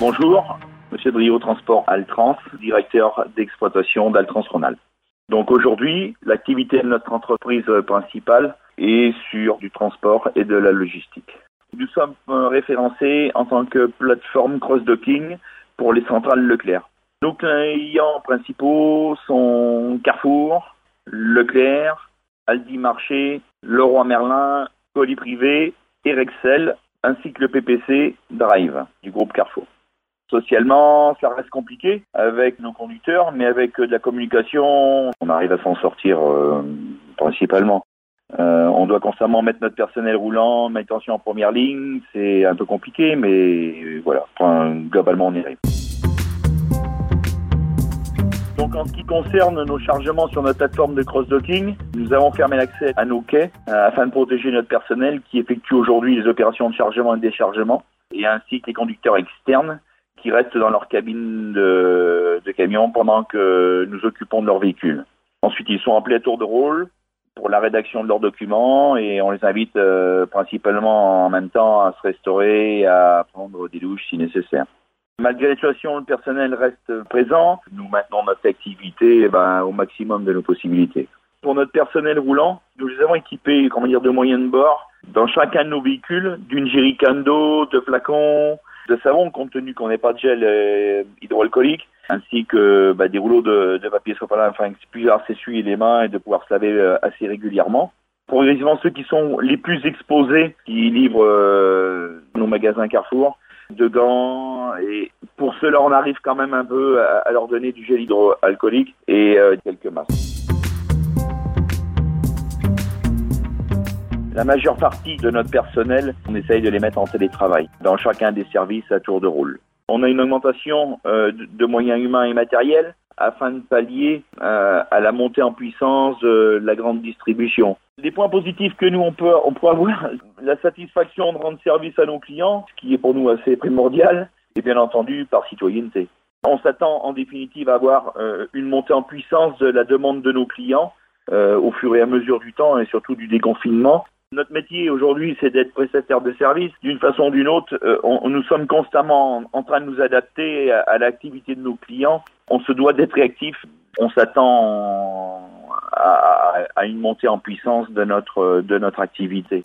Bonjour, Monsieur Drio Transport Altrans, directeur d'exploitation d'Altrans Ronald. Donc aujourd'hui, l'activité de notre entreprise principale est sur du transport et de la logistique. Nous sommes référencés en tant que plateforme cross-docking pour les centrales Leclerc. Nos clients principaux sont Carrefour, Leclerc, Aldi Marché, Leroy Merlin, Colis Privé, Erexel, ainsi que le PPC Drive du groupe Carrefour. Socialement, ça reste compliqué avec nos conducteurs, mais avec de la communication, on arrive à s'en sortir euh, principalement. Euh, on doit constamment mettre notre personnel roulant, mettre en première ligne, c'est un peu compliqué, mais voilà, globalement on y arrive. Donc en ce qui concerne nos chargements sur notre plateforme de cross-docking, nous avons fermé l'accès à nos quais euh, afin de protéger notre personnel qui effectue aujourd'hui les opérations de chargement et de déchargement, et ainsi que les conducteurs externes qui restent dans leur cabine de, camion pendant que nous occupons de leur véhicule. Ensuite, ils sont appelés à tour de rôle pour la rédaction de leurs documents et on les invite euh, principalement en même temps à se restaurer et à prendre des douches si nécessaire. Malgré la situation, le personnel reste présent. Nous maintenons notre activité eh ben, au maximum de nos possibilités. Pour notre personnel roulant, nous les avons équipés comment dire, de moyens de bord dans chacun de nos véhicules, d'une jerrycan d'eau, de flacons, de savon, compte tenu qu'on n'ait pas de gel euh, hydroalcoolique, ainsi que bah, des rouleaux de, papier sopalin afin que pouvoir s'essuyer les mains et de pouvoir se laver euh, assez régulièrement. Progressivement, ceux qui sont les plus exposés, qui livrent euh, nos magasins Carrefour, de gants, et pour ceux-là, on arrive quand même un peu à, leur donner du gel hydroalcoolique et quelques masques. La majeure partie de notre personnel, on essaye de les mettre en télétravail dans chacun des services à tour de rôle. On a une augmentation euh, de moyens humains et matériels afin de pallier euh, à la montée en puissance de la grande distribution. Les points positifs que nous on peut, on peut avoir, la satisfaction de rendre service à nos clients, ce qui est pour nous assez primordial, et bien entendu par citoyenneté. On s'attend en définitive à avoir euh, une montée en puissance de la demande de nos clients au fur et à mesure du temps et surtout du déconfinement. Notre métier aujourd'hui, c'est d'être prestataire de service. D'une façon ou d'une autre, euh, on, nous sommes constamment en train de nous adapter à, l'activité de nos clients. On se doit d'être réactif. On s'attend à, à, une montée en puissance de notre, de notre activité.